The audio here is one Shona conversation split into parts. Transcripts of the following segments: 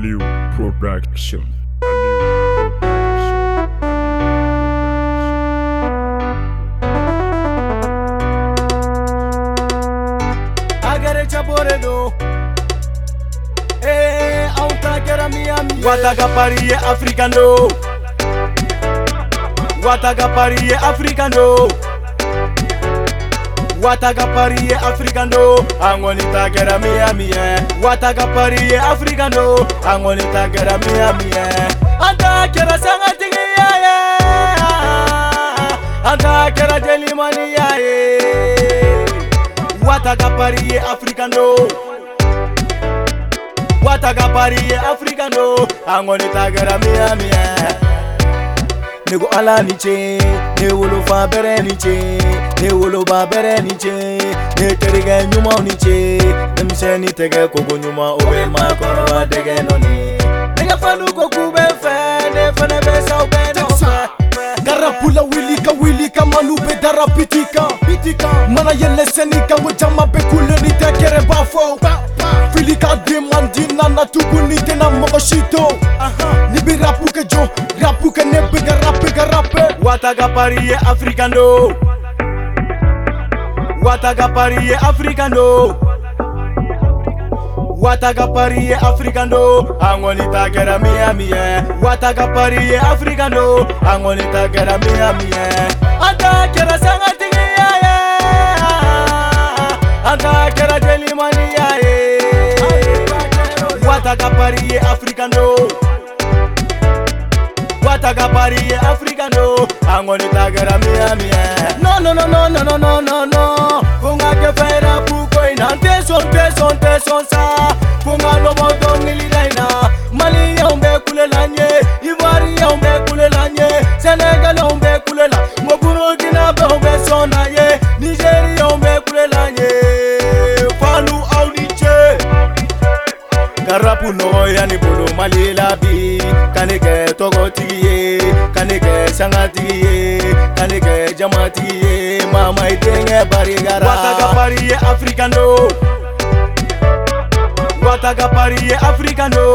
Value Production. Boredo. Eh, auta que era Miami. Guatagapari é africano. Guatagapari é africano. watakapari yeafrica ndo angonitakera miyamiye watakapari yeafrica ndo angonitakera miyamiye andakera sangatingi yaye andakera jelimani yaye watakapari yeafrica ndo watakapari yeafrica ndo angonitakera miyamiye niku alani ce ni wulufa bere ni ce newolo babere niche neterige nyuma niche emisheni tege kogo nyuma obe ma kono ba dege noni nega fanu ko kube fe ne fane be sa obe no fe garapula wilika wilika malu be dara bitika bitika mana yelle senika wo jama be kuleni te kere ba fo filika demandi nana tuguni tena mogo shito ni bi rapu ke jo rapu ke ne be rapu ke rape wataga pariye afrikando wataka pari ye afrika ndo wataka pari ye afrika ndo angonitakera miamie wataka pari ye afrika ndo angonitakera miamie atakera sangatigiyaye atakera jelimaniyaye wataka pari ye afrika ndo wataka pari ye afrika ndo Ango ni tagera mia mia No no no no no no no no no Kunga ke fera buko ina Te son te son te son sa Kunga no boto ngili daina Mali ya umbe kule lanye Ivari ya umbe kule lanye Senegal ya umbe kule la Mokuro kina be umbe sona ye Nigeri ya umbe kule lanye Falu au niche Garapu no ya ni bolo malila bi Kanike togo tiki sangatigiye kalikɛ jamatigiye mama i denkɛ barigarawatagabariye african do watagabariye african do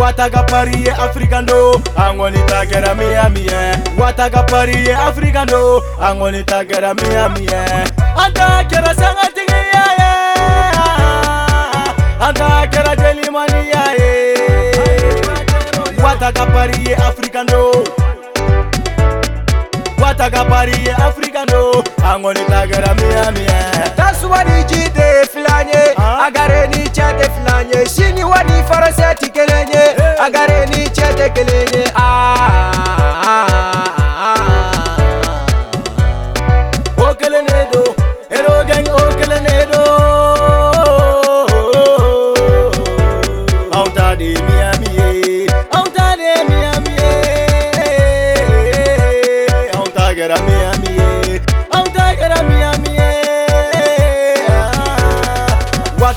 watagabariye african do angoni ta kɛra miya miyɛ watagabariye african do angoni ta kɛra miya miyɛ an ta kɛra sangatigiya ye an ta kɛra jelimaniya ye wataka pari ye africa no wataka pari ye africa no angoni tagera miamie tasuwanijide flanye agareni ah. chete flanye siniwani farasi atikelenye agareni chete kelenye ah.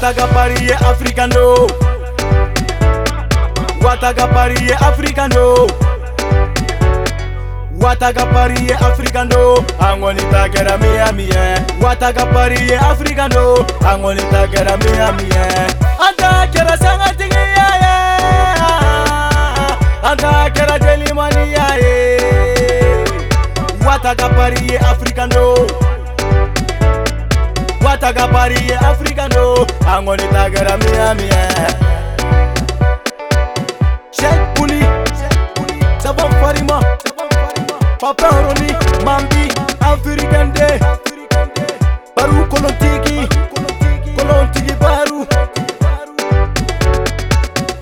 wataka pari ye afrika ndo wataka pari ye afrika ndo wataka pari ye afrika ndo angonitakera miyamiye wataka pari ye afrika ndo angonitakera miyamiye antakera sangatingi yaye antakera telimani yaye wataka pari ye afrika ndoo taka pari yeafrika ndo angoni takera miyamiye shekuni sabofarima papehoroni mambi afrika nde baru kolontiki kolontiki baru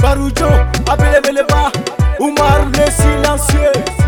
baru jo abelebeleba umaru ne silencieux